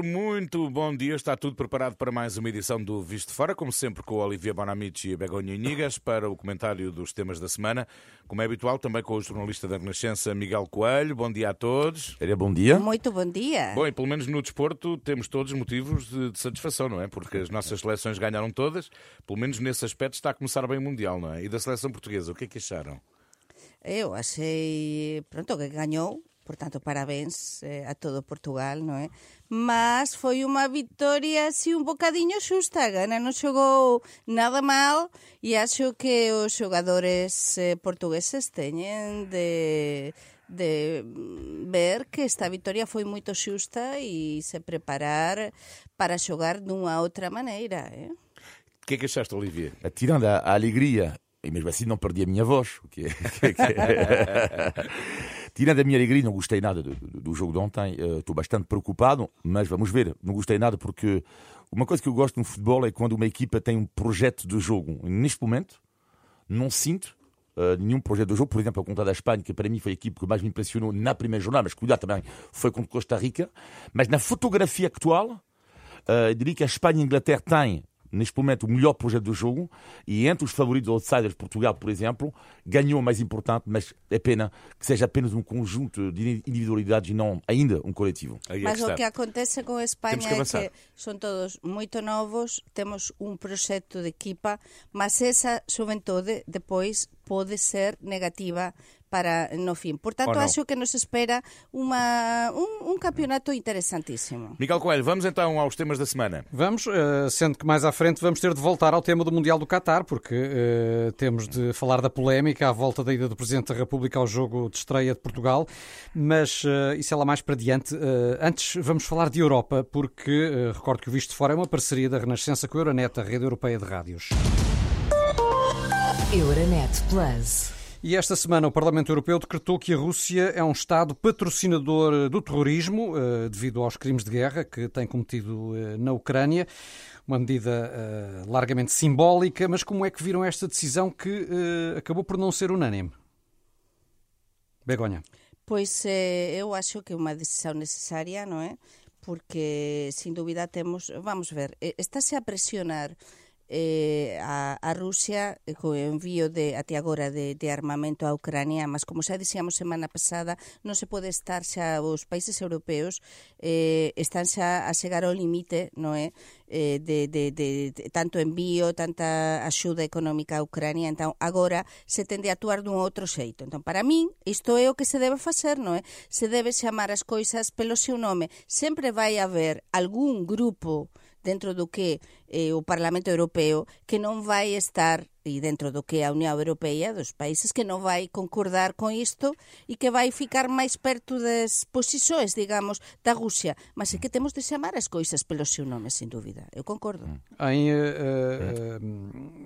Muito bom dia, está tudo preparado para mais uma edição do Visto Fora, como sempre com o Olivia Bonamici e a Begonha Inigas para o comentário dos temas da semana, como é habitual também com o jornalista da Renascença Miguel Coelho. Bom dia a todos. Era bom dia. Muito bom dia. Bom, e pelo menos no desporto temos todos motivos de, de, satisfação, não é? Porque as nossas seleções ganharam todas, pelo menos nesse aspecto está a começar bem o Mundial, não é? E da seleção portuguesa, o que é que acharam? Eu achei, pronto, que ganhou, portanto, parabéns eh, a todo Portugal, non é? Mas foi unha victoria así un bocadiño xusta, Gana non xogou nada mal e acho que os xogadores eh, portugueses teñen de de ver que esta victoria foi moito xusta e se preparar para xogar dunha outra maneira, eh? O que é que achaste, Olivier? Tirando a, a alegria e mesmo assim não perdi a minha voz. Que, que, que... Tirando a minha alegria, não gostei nada do, do, do jogo de ontem. Uh, estou bastante preocupado, mas vamos ver. Não gostei nada porque uma coisa que eu gosto no futebol é quando uma equipa tem um projeto de jogo. Neste momento, não sinto Uh, nenhum projeto de jogo, por exemplo, a conta da Espanha, que para mim foi a equipe que mais me impressionou na primeira jornada, mas cuidado também foi contra Costa Rica. Mas na fotografia atual, uh, eu diria que a Espanha e a Inglaterra têm neste momento, o melhor projeto do jogo. E entre os favoritos outsiders, Portugal, por exemplo, ganhou o mais importante, mas é pena que seja apenas um conjunto de individualidades e não ainda um coletivo. É mas o que acontece com a Espanha que é que são todos muito novos, temos um projeto de equipa, mas essa juventude depois pode ser negativa para no fin. Por tanto, acho que nos espera uma, um, um, campeonato interessantíssimo. Miguel Coelho, vamos então aos temas da semana. Vamos, uh, sendo que mais à frente vamos ter de voltar ao tema do Mundial do Qatar, porque uh, temos de falar da polémica à volta da ida do Presidente da República ao jogo de estreia de Portugal, mas uh, isso é lá mais para diante. antes vamos falar de Europa, porque recordo que o Visto Fora é uma parceria da Renascença com a Euronet, a rede europeia de rádios. Euronet Plus. E esta semana o Parlamento Europeu decretou que a Rússia é um Estado patrocinador do terrorismo eh, devido aos crimes de guerra que tem cometido eh, na Ucrânia. Uma medida eh, largamente simbólica, mas como é que viram esta decisão que acabou por não ser unânime? Begonha. Pois eu acho que é uma decisão necessária, não é? Porque, sem dúvida, temos. Vamos ver, está-se a pressionar eh, a, a Rusia eh, co envío de até agora de, de armamento a Ucrania, mas como xa dixíamos semana pasada, non se pode estar xa os países europeos eh, están xa a chegar ao limite, non é? eh, de, de, de, de tanto envío, tanta axuda económica a Ucrania, entón agora se tende a actuar dun outro xeito. Entón, para min, isto é o que se debe facer, non é? Se debe chamar as coisas pelo seu nome. Sempre vai haber algún grupo dentro do que eh, o Parlamento Europeo que non vai estar e dentro do que é a Unión Europea, dos países que non vai concordar con isto e que vai ficar máis perto das posições, digamos, da Rússia. Mas é que temos de chamar as coisas pelo seu nome, sem dúvida. Eu concordo. Em, uh, uh,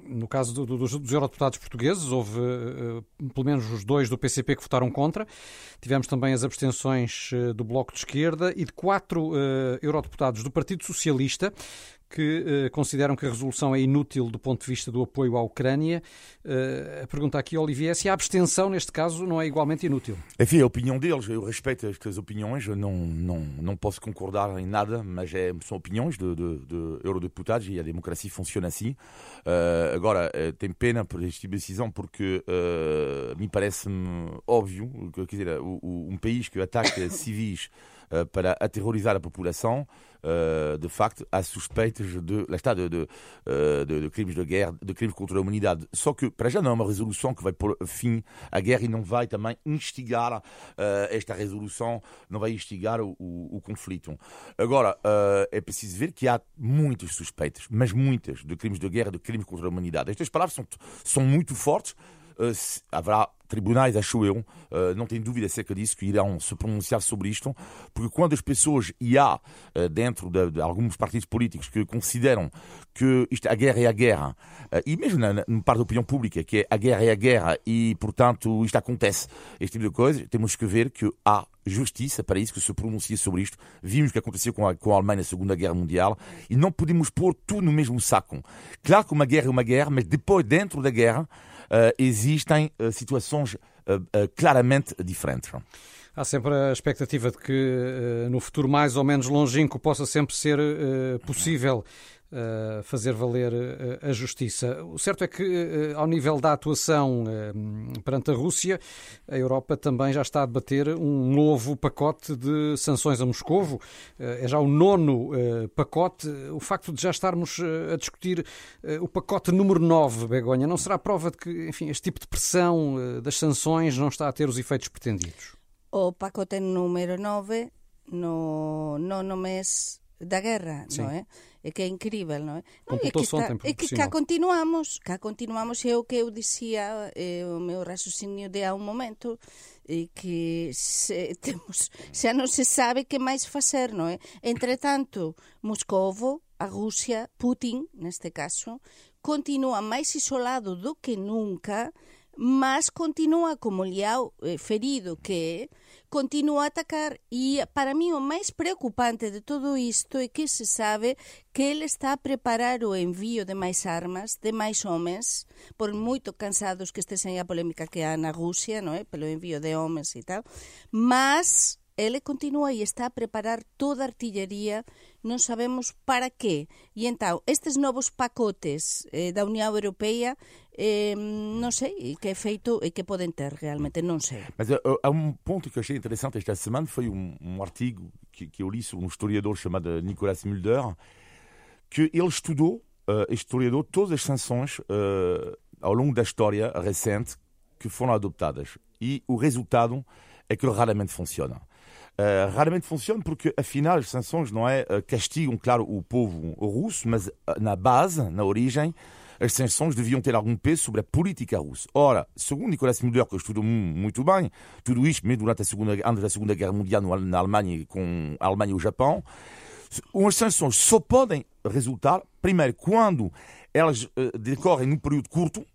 no caso do, do, dos, dos eurodeputados portugueses, houve uh, pelo menos os dois do PCP que votaram contra. Tivemos também as abstenções do Bloco de Esquerda e de quatro eurodeputados do Partido Socialista que uh, consideram que a resolução é inútil do ponto de vista do apoio à Ucrânia. Uh, a pergunta aqui, Olivier, é se a abstenção, neste caso, não é igualmente inútil. Enfim, a opinião deles, eu respeito estas opiniões, eu não, não, não posso concordar em nada, mas é, são opiniões de, de, de eurodeputados e a democracia funciona assim. Uh, agora, tem pena por esta tipo decisão porque me parece-me óbvio, quer dizer, um país que ataca civis para aterrorizar a população, uh, de facto, há suspeitas de, lá está, de, de, uh, de, de, crimes de guerra, de crimes contra a humanidade. Só que, para já, não é uma resolução que vai pôr fim à guerra e não vai também instigar esta resolução, não vai instigar o, o, o conflito. Agora, é preciso ver que há muitas suspeitas, mas muitas, de crimes de guerra, de crimes contra a humanidade. Estas palavras são, são muito fortes. Haverá tribunais, acho eu, não tenho dúvida acerca disso, que irão se pronunciar sobre isto, porque quando as pessoas, e há uh, dentro de, de, alguns partidos políticos que consideram que isto, a guerra é a guerra, uh, e mesmo na, na parte da opinião pública, que é a guerra é a guerra, e portanto isto acontece, este tipo de coisa, temos que ver que há justiça para isso, que se pronuncia sobre isto. Vimos o que aconteceu com a, com a Alemanha na Segunda Guerra Mundial e não podemos pôr tudo no mesmo saco. Claro que uma guerra é uma guerra, mas depois, dentro da guerra, existem situações uh, uh, claramente diferentes. Há sempre a expectativa de que no futuro mais ou menos longínquo possa sempre ser possível Uh, fazer valer uh, a justiça. O certo é que, uh, ao nível da atuação perante a Rússia, a Europa também já está a debater um novo pacote de sanções a Moscovo. É já o nono pacote. O facto de já estarmos a discutir o pacote número 9, Begonha, não será prova de que enfim, este tipo de pressão das sanções não está a ter os efeitos pretendidos? O pacote número 9 no nono mês da guerra, Sim. non é? É que é incrível, non é? Non, é que, está, é que cá continuamos, cá continuamos, é o que eu dicía, é o meu raciocinio de há un momento, e que se, temos, xa non se sabe que máis facer, non é? Entretanto, Moscovo, a Rusia, Putin, neste caso, continúa máis isolado do que nunca, mas continúa como liao eh, ferido que é, continua a atacar e para mí o máis preocupante de todo isto é que se sabe que ele está a preparar o envío de máis armas, de máis homens, por moito cansados que estesen a polémica que há na Rusia, non é? pelo envío de homens e tal, mas ele continua e está a preparar toda a artillería, non sabemos para que. E entón, estes novos pacotes eh, da Unión Europea, eh, non sei que efeito e que poden ter realmente, non sei. Mas uh, há um ponto que achei interessante esta semana, foi um, um artigo que, que eu li sobre um historiador chamado Nicolas Mulder, que ele estudou, uh, historiador, todas as sanções uh, ao longo da história recente que foram adoptadas. E o resultado é que raramente funciona. Uh, raramente funciona porque, afinal, as sanções não é castigam, claro, o povo russo, mas na base, na origem, as sanções deviam ter algum peso sobre a política russa. Ora, segundo Nicolas Mulder, que eu estudo muito bem, tudo isto mesmo durante a segunda, antes da Segunda Guerra Mundial na Alemanha, com a Alemanha e o Japão, as sanções só podem resultar, primeiro, quando elas decorrem num período curto,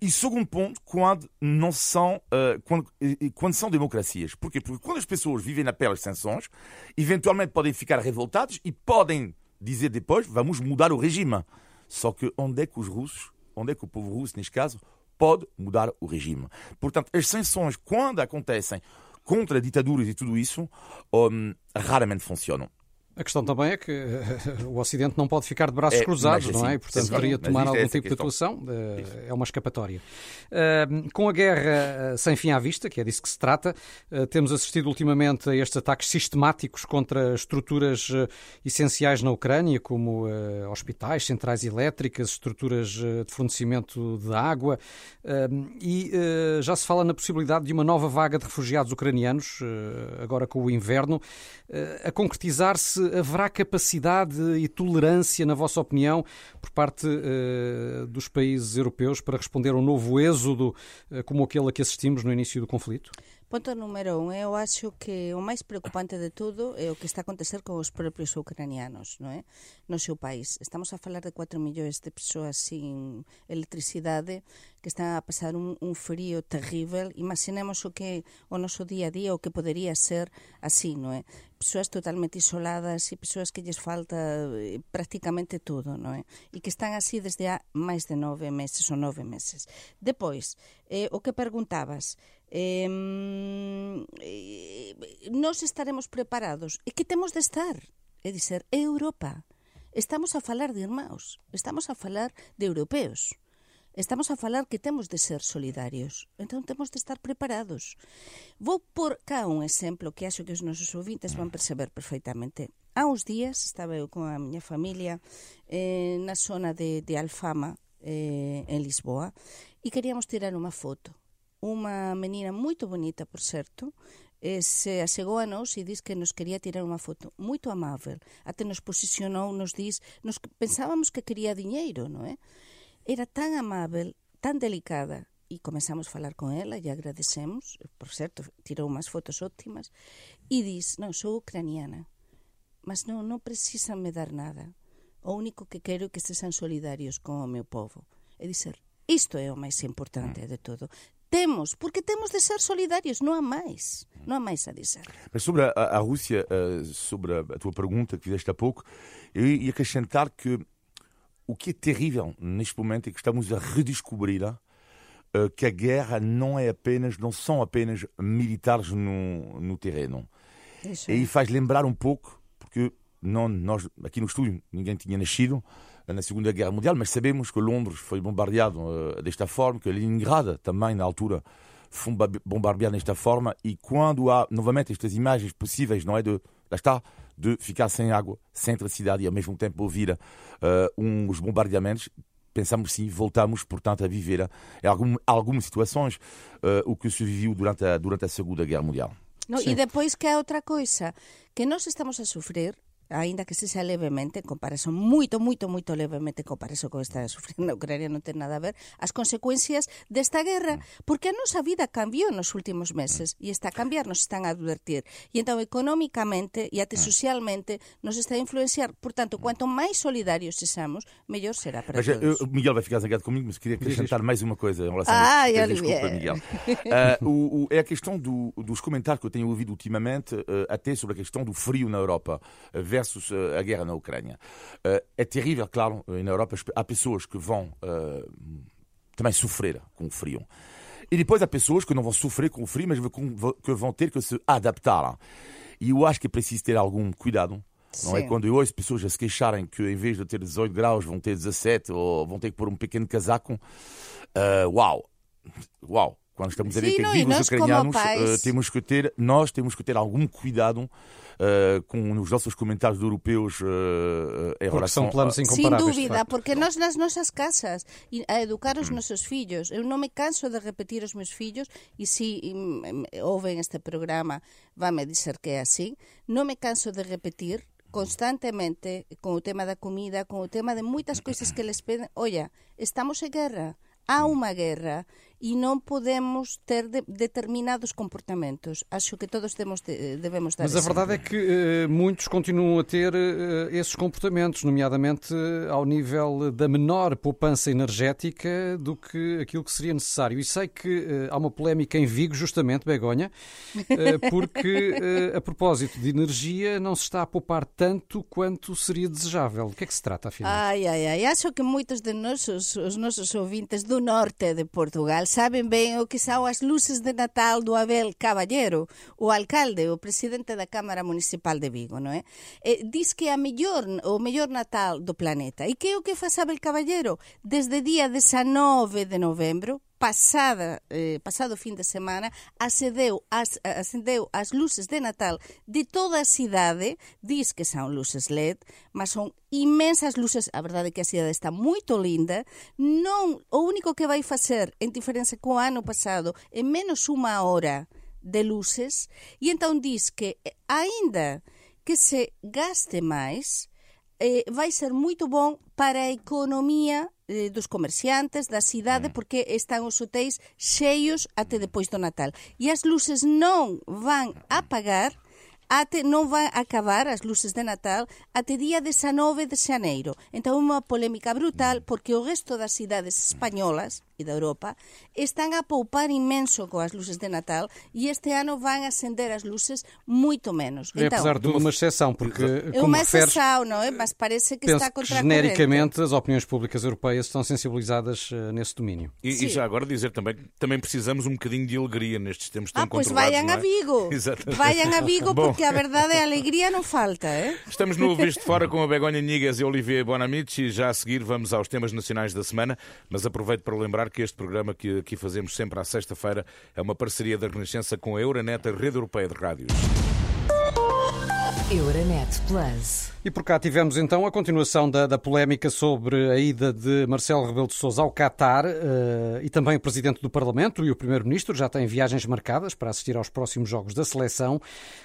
e segundo ponto, quando não são, uh, quando, quando são democracias. Porquê? Porque quando as pessoas vivem na pele das sanções, eventualmente podem ficar revoltados e podem dizer depois, vamos mudar o regime. Só que onde é que os russos, onde é que o povo russo, neste caso, pode mudar o regime? Portanto, as sanções, quando acontecem contra ditaduras e tudo isso, um, raramente funcionam. A questão também é que uh, o Ocidente não pode ficar de braços é, cruzados, não é? E, portanto, deveria tomar algum é tipo de atuação. Uh, é uma escapatória. Uh, com a guerra sem fim à vista, que é disso que se trata, temos assistido ultimamente a estes ataques sistemáticos contra estruturas essenciais na Ucrânia, como hospitais, centrais elétricas, estruturas de fornecimento de água, e já se fala na possibilidade de uma nova vaga de refugiados ucranianos, agora com o inverno, a concretizar-se haverá capacidade e tolerância, na vossa opinião, por parte uh, dos países europeus para responder a um novo êxodo uh, como aquele a que assistimos no início do conflito? Ponto número un, eu acho que o máis preocupante de todo é o que está a acontecer con os propios ucranianos, non é? No seu país. Estamos a falar de 4 millóns de persoas sin electricidade que están a pasar un, un frío terrível. Imaginemos o que o noso día a día, o que podería ser así, non é? persoas totalmente isoladas e persoas que lles falta eh, prácticamente todo, non é? E que están así desde há máis de nove meses ou nove meses. Depois, eh, o que preguntabas, eh, nos estaremos preparados e que temos de estar é dizer Europa estamos a falar de irmãos estamos a falar de europeos Estamos a falar que temos de ser solidarios, entón temos de estar preparados. Vou por cá un exemplo que acho que os nosos ouvintes van perceber perfeitamente. Há uns días estaba eu con a miña familia eh, na zona de, de Alfama, eh, en Lisboa, e queríamos tirar unha foto. Unha menina moito bonita, por certo, eh, se asegou a nos e diz que nos quería tirar unha foto moito amável. Até nos posicionou, nos diz, nos pensábamos que quería diñeiro, non é? Era tan amável, tan delicada, e comenzamos a falar con ela e agradecemos, por certo, tirou unhas fotos óptimas, e diz, non, sou ucraniana, mas non, non precisan me dar nada. O único que quero é que estesen solidarios con o meu povo. É dizer, isto é o máis importante de todo temos, porque temos de ser solidários, não há mais. Não há mais a dizer. Mas sobre a, a Rússia, uh, sobre a, tua pergunta que fizeste há pouco, eu ia acrescentar que o que é terrível neste momento é que estamos a redescobrir uh, que a guerra não é apenas, não são apenas militares no, no terreno. Isso. E faz lembrar um pouco, porque não, nós aqui no estúdio ninguém tinha nascido na Segunda Guerra Mundial, mas sabemos que Londres foi bombardeado uh, desta forma, que Leningrad também na altura foi bombardeado desta forma, e quando há novamente estas imagens possíveis, não é de, lá está, de ficar sem água, sem eletricidade e ao mesmo tempo ouvir uh, uns bombardeamentos, pensamos sim, voltamos, portanto, a viver em eh, algum, algumas situações uh, o que se viveu durante a, durante a Segunda Guerra Mundial. No, e depois que há outra coisa, que nós estamos a sofrer aínda que se xa levemente, en comparación, moito, moito, moito levemente en comparación con esta sufrindo na Ucrania non ten nada a ver, as consecuencias desta guerra, porque a nosa vida cambiou nos últimos meses e está a cambiar, nos están a advertir. E entón, económicamente e até socialmente nos está a influenciar. Portanto, quanto máis solidarios sexamos, mellor será para mas, todos. Eu, Miguel vai ficar zangado comigo, mas queria acrescentar mais uma coisa em relação ah, a Desculpa, Miguel. uh, o, o, é a questão do, dos comentários que eu tenho ouvido ultimamente, uh, até sobre a questão do frio na Europa. Uh, versus eh, a guerra na Ucrânia. Eh, é terrível, claro, na Europa há pessoas que vão eh, também sofrer com o frio. E depois há pessoas que não vão sofrer com o frio, mas que vão ter que se adaptar. E eu acho que é preciso ter algum cuidado. Não é quando eu ouço pessoas a se queixarem que em vez de ter 18 graus vão ter 17 ou vão ter que pôr um pequeno casaco. Uh, uau! Uau! Quando estamos a ver que vivem os ucranianos, uh, temos que ter, nós temos que ter algum cuidado uh, com os nossos comentários europeus uh, em porque relação são planos incomparáveis. Sem dúvida, porque nós nas nossas casas a educar os hum. nossos filhos, eu não me canso de repetir aos meus filhos e se ouvem este programa vão-me dizer que é assim, não me canso de repetir constantemente com o tema da comida, com o tema de muitas coisas que eles pedem. Olha, estamos em guerra, há uma guerra e non podemos ter de, determinados comportamentos. Acho que todos temos de, devemos dar Mas a verdade é que uh, muitos continuam a ter uh, esses comportamentos, nomeadamente ao nível da menor poupança energética do que aquilo que seria necessário. E sei que há uma polémica em Vigo, justamente, Begonha, porque a propósito de energia não se está a poupar tanto quanto seria desejável. Do que é que se trata, afinal? Ai, ai, ai. Acho que muitos de nossos, os nossos ouvintes do norte de Portugal saben ben o que são as luces de Natal do Abel Caballero, o alcalde, o presidente da Cámara Municipal de Vigo, non é? E, diz que é a mellor, o mellor Natal do planeta. E que é o que faz Abel Caballero? Desde día 19 de novembro, pasada, eh, pasado fin de semana acedeu as, acendeu as luces de Natal de toda a cidade, diz que son luces LED, mas son imensas luces, a verdade é que a cidade está moito linda, non o único que vai facer en diferenza co ano pasado é menos unha hora de luces, e entón diz que aínda que se gaste máis, eh, vai ser moito bom para a economía eh, dos comerciantes da cidade mm. porque están os hotéis cheios até depois do Natal. E as luces non van a pagar até non vai acabar as luces de Natal até día 19 de xaneiro. Entón, unha polémica brutal porque o resto das cidades españolas e da Europa están a poupar inmenso coas luces de Natal e este ano van acender as luces moito menos. É então, apesar de uma exceção, porque é uma exceção, não é? Mas parece que está contra que, genericamente as opiniões públicas europeias estão sensibilizadas uh, nesse domínio. E, e, já agora dizer também que também precisamos um bocadinho de alegria nestes tempos tão ah, pois vayam é? a Vigo. Vayam a Vigo porque a verdade é a alegria não falta, é? Estamos no Visto Fora com a Begonha Nigas e Olivier Bonamici e já a seguir vamos aos temas nacionais da semana, mas aproveito para lembrar lembrar que este programa que aqui fazemos sempre à sexta-feira é uma parceria da Renascença com a Euronet, a rede europeia de rádios. Euronet Plus. E por cá tivemos então a continuação da, da polémica sobre a ida de Marcelo Rebelo de Sousa ao Qatar uh, e também o Presidente do Parlamento e o Primeiro-Ministro já têm viagens marcadas para assistir aos próximos jogos da seleção.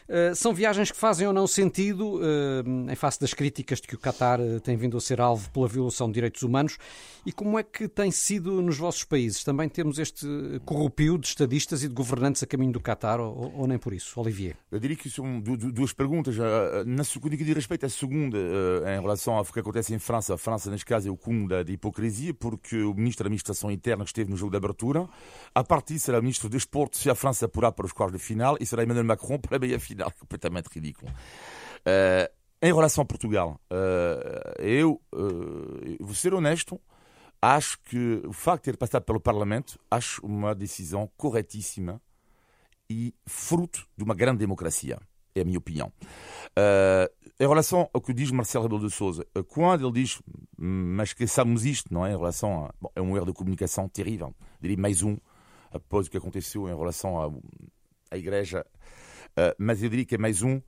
Uh, são viagens que fazem ou não sentido uh, em face das críticas de que o Qatar tem vindo a ser alvo pela violação de direitos humanos e como é que tem sido nos vossos países? Também temos este corrupio de estadistas e de governantes a caminho do Qatar ou, ou nem por isso? Olivier? Eu diria que são duas perguntas. Na, no que diz respeito à segunda, eh, em relação ao que acontece em França, a França, neste caso, é o cúmulo da, hipocrisia, porque o ministro da Administração Interna que esteve no jogo de abertura, a partir será o ministro do Esporte se a França apurar para os quartos de final e será Emmanuel Macron para a meia final. Completamente ridículo. Uh, em relação a Portugal, uh, eu uh, vou ser honesto, acho que o facto de ter passado pelo Parlamento, acho uma decisão corretíssima e fruto de uma grande democracia. É a minha opinião. Uh, em relação ao que diz Marcelo Rebelo de Souza, quando ele diz, mas esqueçamos isto, não é? Em relação a. Bom, é um erro de comunicação terrível. Diria mais um, após o que aconteceu em relação à, Igreja. Uh, mas eu diria que é mais um.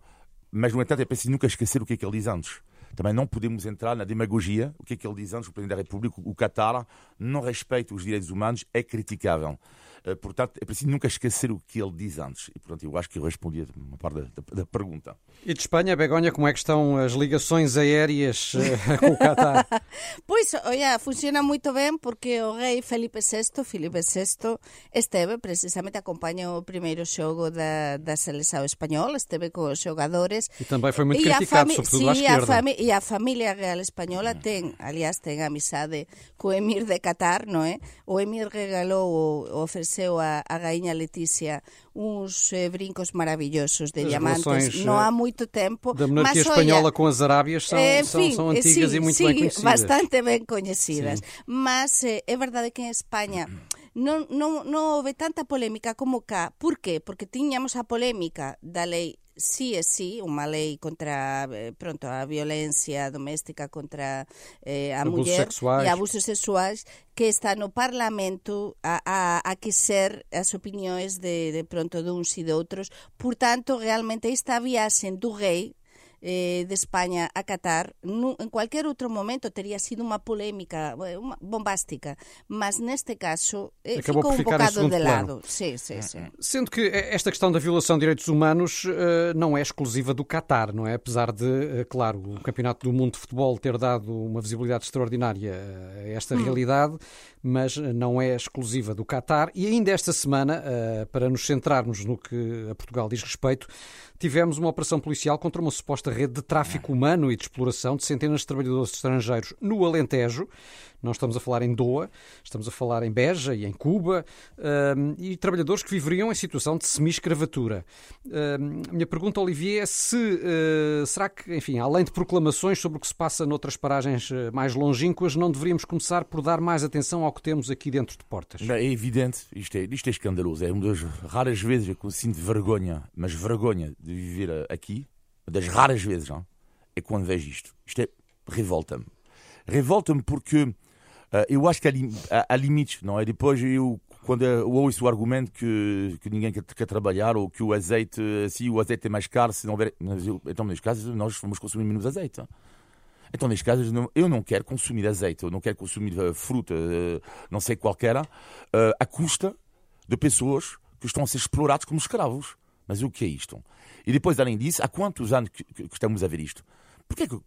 Mas, no entanto, é preciso nunca esquecer o que é que ele diz antes. Também não podemos entrar na demagogia. O que é que ele diz antes? O Presidente da República, o Qatar, não respeita os direitos humanos, é criticável. Eh, portanto, é preciso nunca esquecer o que ele diz antes. E, portanto, eu acho que eu respondi a uma parte da, da, da, pergunta. E de Espanha, Begonha, como é que estão as ligações aéreas uh, com o Qatar? pois, olha, funciona muito bem porque o rei Felipe VI, Felipe VI, esteve, precisamente acompanhou o primeiro jogo da, da seleção espanhola, esteve com os jogadores. E também foi muito criticado, sobretudo sim, à esquerda. A e a família real espanhola tem, aliás, tem amizade com o emir de Qatar, não é? O emir regalou, ofereceu ofereceu a, a Rainha Letícia uns eh, brincos maravilhosos de as diamantes não há eh, muito tempo. Da monarquia mas, espanhola olha, com as Arábias são, enfim, são, são antigas sim, e muito sim, bem conhecidas. bastante bem conhecidas. Sim. Mas eh, é verdade que em Espanha non, non, non houve tanta polémica como cá. Por qué? Porque tiñamos a polémica da lei sí é sí unha lei contra eh, pronto a violencia doméstica contra eh, a abusos muller sexuais. e abusos sexuais que está no Parlamento a, a, a que ser as opinións de, de pronto duns e de outros. Por tanto, realmente esta viaxe do rei eh, de España a Qatar, no, en cualquier outro momento teria sido unha polémica eh, uma, bombástica, mas neste caso eh, Acabou ficou un bocado de lado. Sí, sí, sí. Sendo que esta questão da violação de direitos humanos uh, não é exclusiva do Qatar, não é? Apesar de, uh, claro, o Campeonato do Mundo de Futebol ter dado uma visibilidade extraordinária a esta hum. realidade, mas não é exclusiva do Qatar. E ainda esta semana, uh, para nos centrarmos no que a Portugal diz respeito, tivemos uma operação policial contra uma suposta rede de tráfico humano e de exploração de centenas de trabalhadores estrangeiros no Alentejo. Não estamos a falar em Doha, estamos a falar em Beja e em Cuba, um, e trabalhadores que viveriam em situação de semi-escravatura. A minha pergunta, Olivier, é se será que, enfim, além de proclamações sobre o que se passa noutras paragens mais longínquas, não deveríamos começar por dar mais atenção ao que temos aqui dentro de portas? É evidente, isto é, isto é escandaloso. É uma das raras vezes que eu sinto vergonha, mas vergonha de viver aqui, das raras vezes, não? é quando vejo isto. Isto é, revolta-me. Revolta-me porque Uh, eu acho que há, há, há, limites, não é? Depois eu, quando eu ouço o argumento que, que ninguém quer, quer, trabalhar ou que o azeite, assim, o azeite é mais caro, se não houver. Mas eu, então, neste caso, nós vamos consumir menos azeite. Então, neste caso, eu não quero consumir azeite, eu não quero consumir uh, fruta, uh, não sei qualquer, uh, à custa de pessoas que estão a ser explorados como escravos. Mas o que é isto? E depois, além disso, há quantos anos que, estamos a ver isto? Porquê que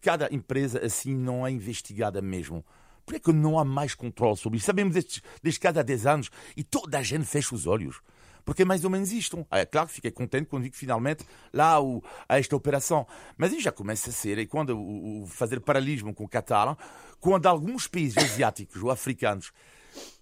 cada, empresa assim não é investigada mesmo? Por que não há mais controle sobre isso? Sabemos desde, desde cada 10 anos e toda a gente fecha os olhos. Porque é mais ou menos isto. É claro que fiquei contente quando vi que finalmente lá o, há esta operação. Mas já começa a ser, e quando o, o fazer paralelismo com o Qatar, quando alguns países asiáticos ou africanos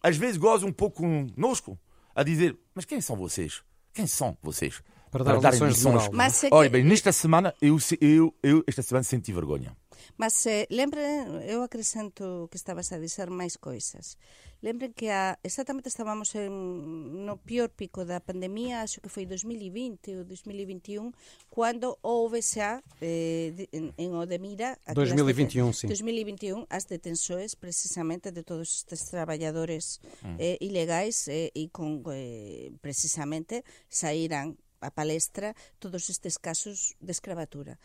às vezes gozam um pouco conosco a dizer: Mas quem são vocês? Quem são vocês? Para dar, para dar lições. lições. Mas é que... Olha bem, nesta semana eu, eu, eu esta semana senti vergonha. Mas eh, lembren, eu acrescento que estabas a dizer máis coisas. Lembren que a, exactamente estábamos en, no pior pico da pandemia, acho que foi 2020 ou 2021, cando houve xa eh, en, en Odemira... 2021, sim. 2021, as detensoes precisamente de todos estes traballadores mm. eh, ilegais eh, e con eh, precisamente saíran a palestra todos estes casos de escravatura.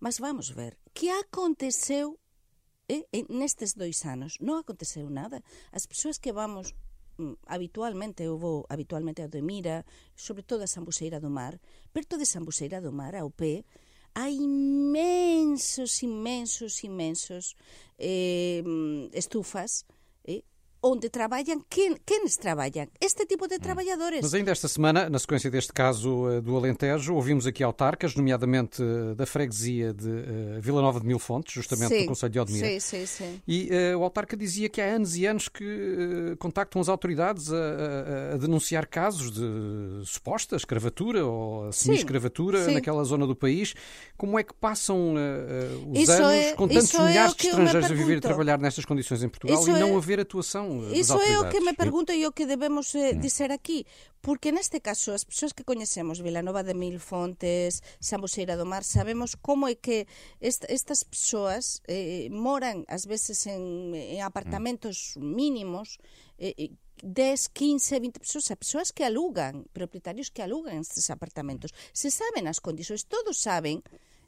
Mas vamos ver, que aconteceu eh, nestes dois anos? Non aconteceu nada. As persoas que vamos mm, habitualmente, eu vou habitualmente a Demira, sobre todo a Sambuseira do Mar, perto de Sambuseira do Mar, ao pé, hai inmensos, inmensos, inmensos eh, estufas eh, onde trabalham, quem, quenes trabalham? Este tipo de hum. trabalhadores. Mas ainda esta semana, na sequência deste caso uh, do Alentejo, ouvimos aqui autarcas, nomeadamente uh, da freguesia de uh, Vila Nova de Mil Fontes, justamente sim, do Conselho de Odmira. Sim, sim, sim. E o autarca dizia que há anos e anos que contactam as autoridades a, a, a, denunciar casos de suposta escravatura ou semi-escravatura naquela zona do país. Como é que passam os isso anos é, com tantos é milhares é de estrangeiros a viver e trabalhar nestas condições em Portugal isso e não é... haver atuação non? Eh, Iso é o que me pergunto e o que debemos eh, mm. dizer aquí, porque neste caso as persoas que coñecemos Vilanova de Mil Fontes, Sambuseira do Mar, sabemos como é que est estas persoas eh, moran ás veces en, en apartamentos mm. mínimos eh, 10, 15, 20 persoas, persoas que alugan, propietarios que alugan estes apartamentos. Mm. Se saben as condições, todos saben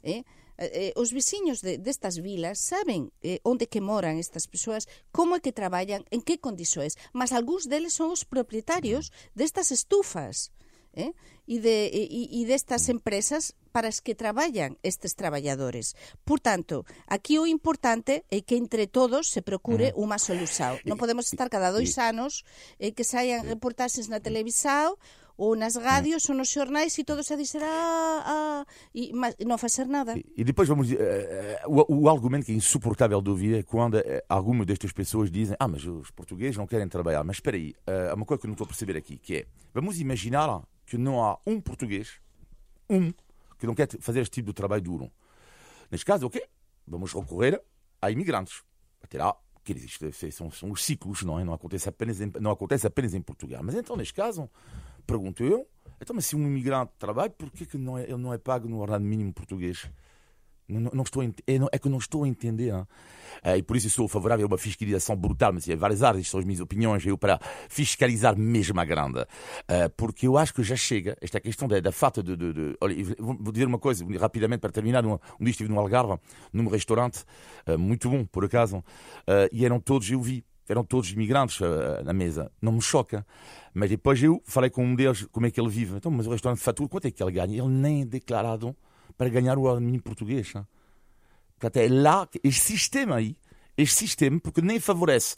eh, Eh, eh, os veciños de, destas vilas saben eh, onde que moran estas persoas, como é que traballan, en que condições, mas algúns deles son os propietarios destas estufas. Eh? e, de, e, e destas empresas para as que traballan estes traballadores. Por tanto, aquí o importante é que entre todos se procure mm. unha solución. Non eh, podemos eh, estar cada dois anos eh, que saian reportaxes na televisao ou nas rádios ou nos xornais e todos a dizer ah, ah, e mas não fazer nada. E, e depois vamos uh, o, o, argumento que é insuportável de ouvir é quando uh, algumas destas pessoas dizem ah, mas os portugueses não querem trabalhar. Mas espera aí, há uma coisa que eu não estou a perceber aqui, que é, vamos imaginar que não há um português, um, que não quer fazer este tipo de trabalho duro. Neste caso, ok, vamos recorrer a imigrantes. Até lá, que isto são, são os ciclos, não é? Não acontece, apenas em, não acontece apenas em Portugal. Mas então, neste caso, Pergunto eu. Então, mas se um imigrante trabalha, por que, não é, ele não é pago no ordenado mínimo português? Não, não estou é, é, que não estou a entender. É, e por isso eu sou favorável a uma fiscalização brutal, mas há várias áreas, são as minhas opiniões, eu para fiscalizar mesmo a grande. É, porque eu acho que já chega, esta questão da, da falta de, de, de, Olha, vou dizer uma coisa rapidamente para terminar. Um, um dia estive no Algarve, num restaurante, é, muito bom, por acaso, é, e eram todos, eu vi, eram todos imigrantes uh, na mesa. Não me choca. Mas depois eu falei com um deles como é que ele vive. Então, mas o restaurante fatura, quanto é que ele ganha? Ele nem é declarado para ganhar o mínimo português. Hein? Portanto, é lá, este sistema aí, este sistema, porque nem favorece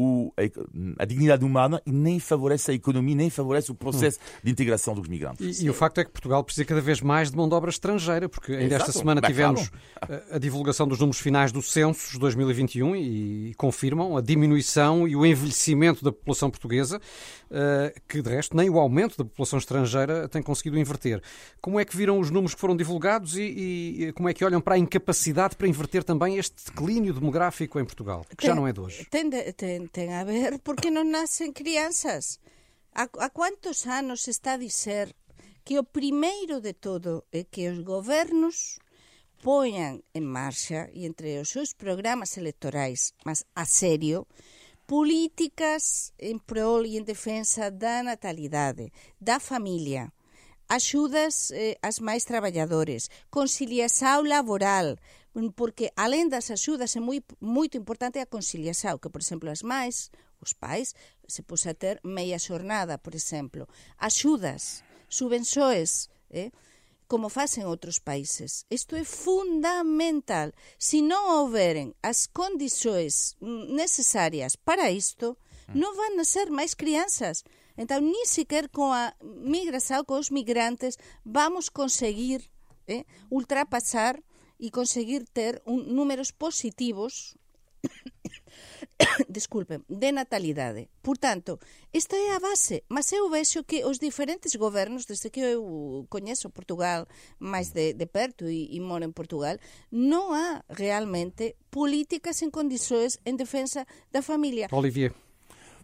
o, a, a, dignidade humana e nem favorece a economia, nem favorece o processo hum. de integração dos migrantes. E, e, o facto é que Portugal precisa cada vez mais de mão de obra estrangeira, porque ainda Exato. esta semana Bem, tivemos claro. a, a, divulgação dos números finais do censo de 2021 e, e, confirmam a diminuição e o envelhecimento da população portuguesa, uh, que de resto nem o aumento da população estrangeira tem conseguido inverter. Como é que viram os números que foram divulgados e, e como é que olham para a incapacidade para inverter também este declínio demográfico em Portugal, que tem, já não é de hoje? Tem, tem, ten a ver porque non nacen crianzas. A, a cuántos anos está a dizer que o primeiro de todo é que os gobernos poñan en marcha e entre os seus programas electorais, mas a serio, políticas en prol e en defensa da natalidade, da familia, axudas eh, ás máis traballadores, laboral, porque alén das axudas é moi, moito importante a conciliação, que, por exemplo, as máis, os pais, se posa ter meia xornada, por exemplo. Axudas, subvenções, eh? como facen outros países. Isto é fundamental. Se non houveren as condições necesarias para isto, non van a ser máis crianças. Então, ni sequer com a migração, com os migrantes, vamos conseguir eh, ultrapassar e conseguir ter un, números positivos disculpen, de natalidade. Por tanto, esta é a base, mas eu vexo que os diferentes gobernos, desde que eu coñezo Portugal máis de, de perto e, e moro en Portugal, non há realmente políticas en condições en defensa da familia. Olivier.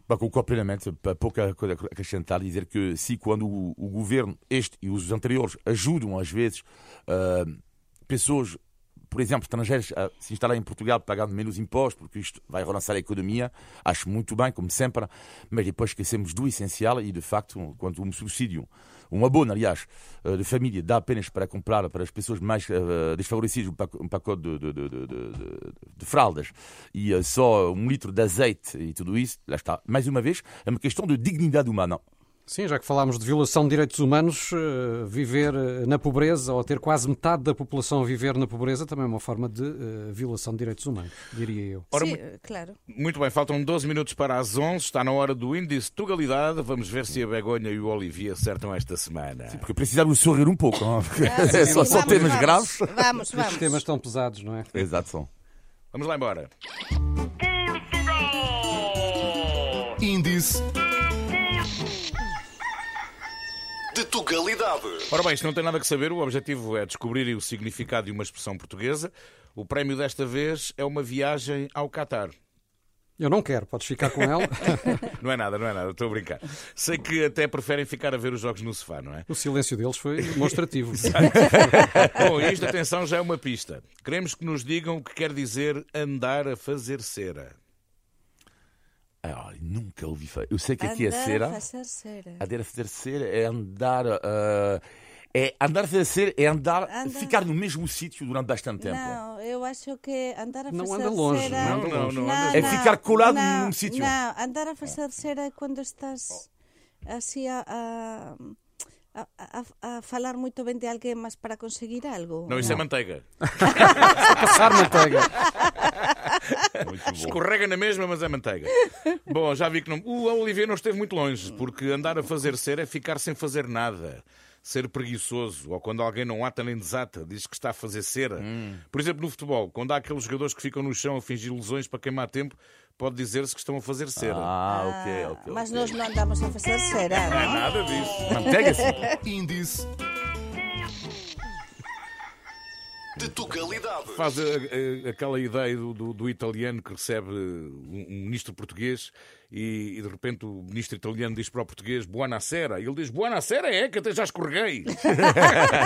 Bah, concordo plenamente. Pouca coisa a acrescentar, dizer que se quando o, o, governo, este e os anteriores, ajudam às vezes uh, pessoas por exemplo, estrangeiros a se instalar em Portugal pagando menos impostos, porque isto vai relançar a economia, acho muito bem, como sempre, mas depois esquecemos do essencial e, de facto, quando um subsídio, um abono, aliás, eh, de família dá apenas para comprar para as pessoas mais uh, desfavorecidas um pacote de, de, de, de, fraldas e só um litro de azeite e tudo isso, lá está. Mais uma vez, é uma questão de dignidade humana. Sim, já que falámos de violação de direitos humanos, uh, viver uh, na pobreza ou ter quase metade da população a viver na pobreza também é uma forma de uh, violação de direitos humanos, diria eu. Ora, Sim, claro. Muito bem, faltam 12 minutos para as 11, está na hora do índice Tugalidade. Vamos ver se a Begonha e o Olivier acertam esta semana. Sim, porque precisamos sorrir um pouco, não? Ah, é só, só temas vamos, graves. Vamos, vamos. Os temas estão pesados, não é? Exato, são. Vamos lá embora. Índice de Tugalidade. Ora bem, isto não tem nada que saber, o objetivo é descobrir o significado de uma expressão portuguesa. O prémio desta vez é uma viagem ao Catar. Eu não quero, podes ficar com ela. não é nada, não é nada, estou a brincar. Sei que até preferem ficar a ver os jogos no sofá, não é? O silêncio deles foi demonstrativo. Bom, isto, atenção, já é uma pista. Queremos que nos digam o que quer dizer andar a fazer cera. Ah, nunca ouvi falar. Eu sei que aqui é cera. Andar a fazer cera. Andar a fazer cera é andar. Uh, é andar a fazer cera é andar, andar, ficar no mesmo sítio durante bastante tempo. Não, eu acho que andar a fazer não anda longe, cera. Não, não, não, não, É ficar colado num sítio. Não, andar a fazer cera é quando estás assim a, a a, a, a, falar muito bem de alguém, mas para conseguir algo. Não, isso não. é manteiga. Passar manteiga. Escorrega na mesma, mas é manteiga. Bom, já vi que não... o Olivier não esteve muito longe, porque andar a fazer ser é ficar sem fazer nada ser preguiçoso, ou quando alguém não ata nem desata, diz que está a fazer cera. Hum. Por exemplo, no futebol, quando há aqueles jogadores que ficam no chão a fingir lesões para queimar tempo, pode dizer-se que estão a fazer cera. Ah, ok, ok. Mas okay. nós não andamos a fazer cera, não? Não é nada disso. Manteiga-se. Índice de Tugalidade. Faz a, a, aquela ideia do, do, do, italiano que recebe um, um ministro português e, e, de repente o ministro italiano diz para o português Buonasera. E ele diz Buonasera é que até já escorreguei.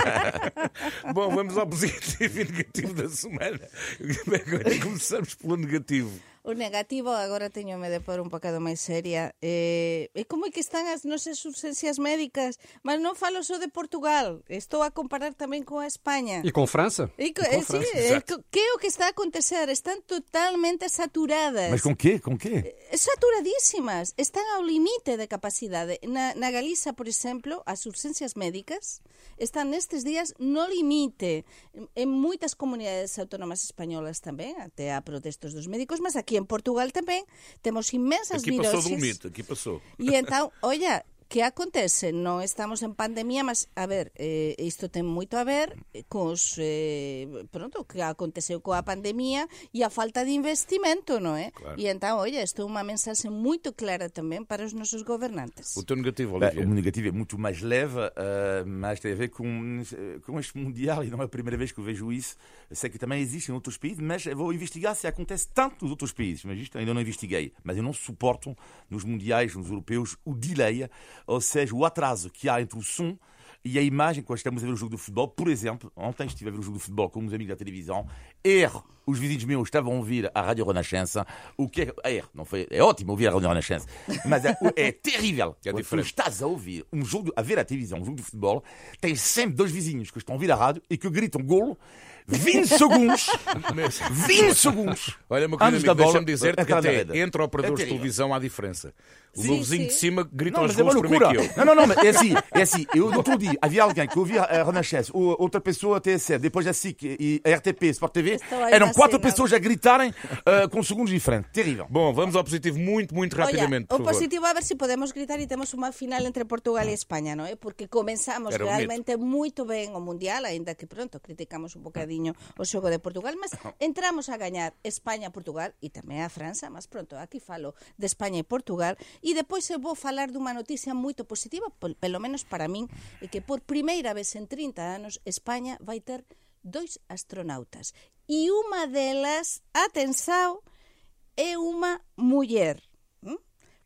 Bom, vamos ao positivo e negativo da semana. Começamos pelo negativo. O negativo, agora teño-me de pôr un bocado máis seria, eh, é como é que están as nosas urgencias médicas, mas non falo só de Portugal, estou a comparar tamén con a España. E con França? E co, e con eh, França. Sí, eh, que é o que está a acontecer? Están totalmente saturadas. Mas con que? Con que? Eh, moitísimas, están ao limite de capacidade. Na, na Galiza, por exemplo, as urxencias médicas están nestes días no limite. En moitas comunidades autónomas españolas tamén, até a protestos dos médicos, mas aquí en Portugal tamén temos inmensas aquí viroses. Aquí pasou do mito, aquí pasou. E entón, olla, que acontece? Non estamos en pandemia, mas, a ver, eh, isto ten moito a ver cos, eh, pronto, que aconteceu coa pandemia e a falta de investimento, non é? Claro. E entón, olha, isto é unha mensaxe moito clara tamén para os nosos gobernantes. O teu negativo, Olivia? o meu negativo é muito mais leve, uh, mas tem a ver com, com este Mundial, e não é a primeira vez que eu vejo isso. Sei que também existe em outros países, mas vou investigar se acontece tanto nos outros países. Mas isto ainda não investiguei. Mas eu não suporto nos Mundiais, nos europeus, o delay ou seja, o atraso que há entre o som e a imagem quando estamos a ver o jogo de futebol. Por exemplo, ontem estive a ver o jogo de futebol com uns amigos da televisão. Erro! Os vizinhos meus estavam a ouvir a Rádio Renascença. O que é. é erro, não foi. É ótimo ouvir a Rádio Renascença. Mas é, é terrível. É quando tu estás a ouvir um jogo, a ver a televisão, um jogo de futebol, tens sempre dois vizinhos que estão a ouvir a rádio e que gritam golo 20 segundos. 20 segundos. Olha, meu querido amigo, deixa-me dizer-te que até entre operadores de televisão há diferença. O sim, meu vizinho sim. de cima grita aos gols é primeiro que eu. Não, não, não, mas é assim, é assim. Eu, no outro dia, havia alguém que ouvia a Renascença, outra pessoa a TSF, depois a SIC e a RTP, Sport TV, eram quatro pessoas a gritarem uh, com segundos diferentes. Terrível. Bom, vamos ao positivo muito, muito rapidamente, Olha, O positivo, a ver se podemos gritar e temos uma final entre Portugal e Espanha, não é? Porque começamos realmente muito bem o Mundial, ainda que pronto, criticamos un bocadinho o xogo de Portugal, mas entramos a gañar España, Portugal e tamén a França, máis pronto aquí falo de España e Portugal, e depois eu vou falar dunha noticia moito positiva, pelo menos para min, e que por primeira vez en 30 anos España vai ter dois astronautas. E unha delas, atensao, é unha muller.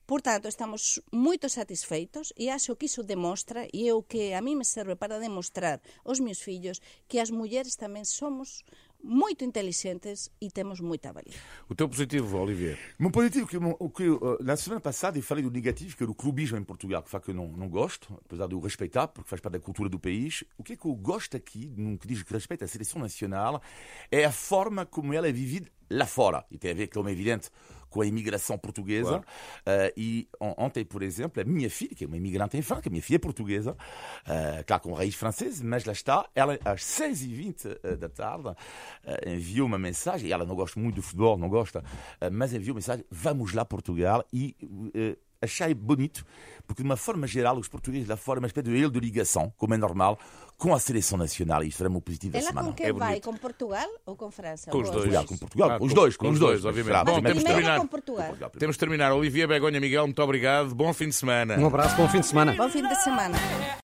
Portanto, estamos moito satisfeitos e acho que iso demostra, e é o que a mí me serve para demostrar aos meus fillos, que as mulleres tamén somos muito inteligentes e temos muita valia. O teu positivo, Olivier? O meu positivo, que, o que na semana passada eu falei do negativo, que é o clubismo em Portugal, que faz que eu não, não gosto, apesar de o respeitar, porque faz parte da cultura do país. O que é que eu gosto aqui, no que diz respeito à seleção nacional, é a forma como ela é vivida lá fora. E tem a ver, como é evidente, com a imigração portuguesa. Claro. Uh, e on, ontem, por exemplo, a minha filha, que é uma imigrante em França, a minha filha é portuguesa, uh, claro, com raiz francesa, mas lá está, ela às 6h20 da tarde uh, enviou uma mensagem, e ela não gosta muito do futebol, não gosta, mas enviou uma mensagem, vamos lá Portugal, e achei bonito, porque de uma forma geral, os portugueses lá fora, uma espécie de ele de ligação, como é normal, com a seleção nacional. E isto era muito positivo da Ela semana. com quem É vai? Com Portugal ou com França? Com os dois. Portugal, com Portugal, Ah, com os dois, com com os dois, dois, obviamente. Bom, temos de Primeiro terminar. com Portugal. Temos de terminar. Olivia Begonha Miguel, muito obrigado. Bom fim de semana. Um abraço, bom fim de semana. Bom fim de semana.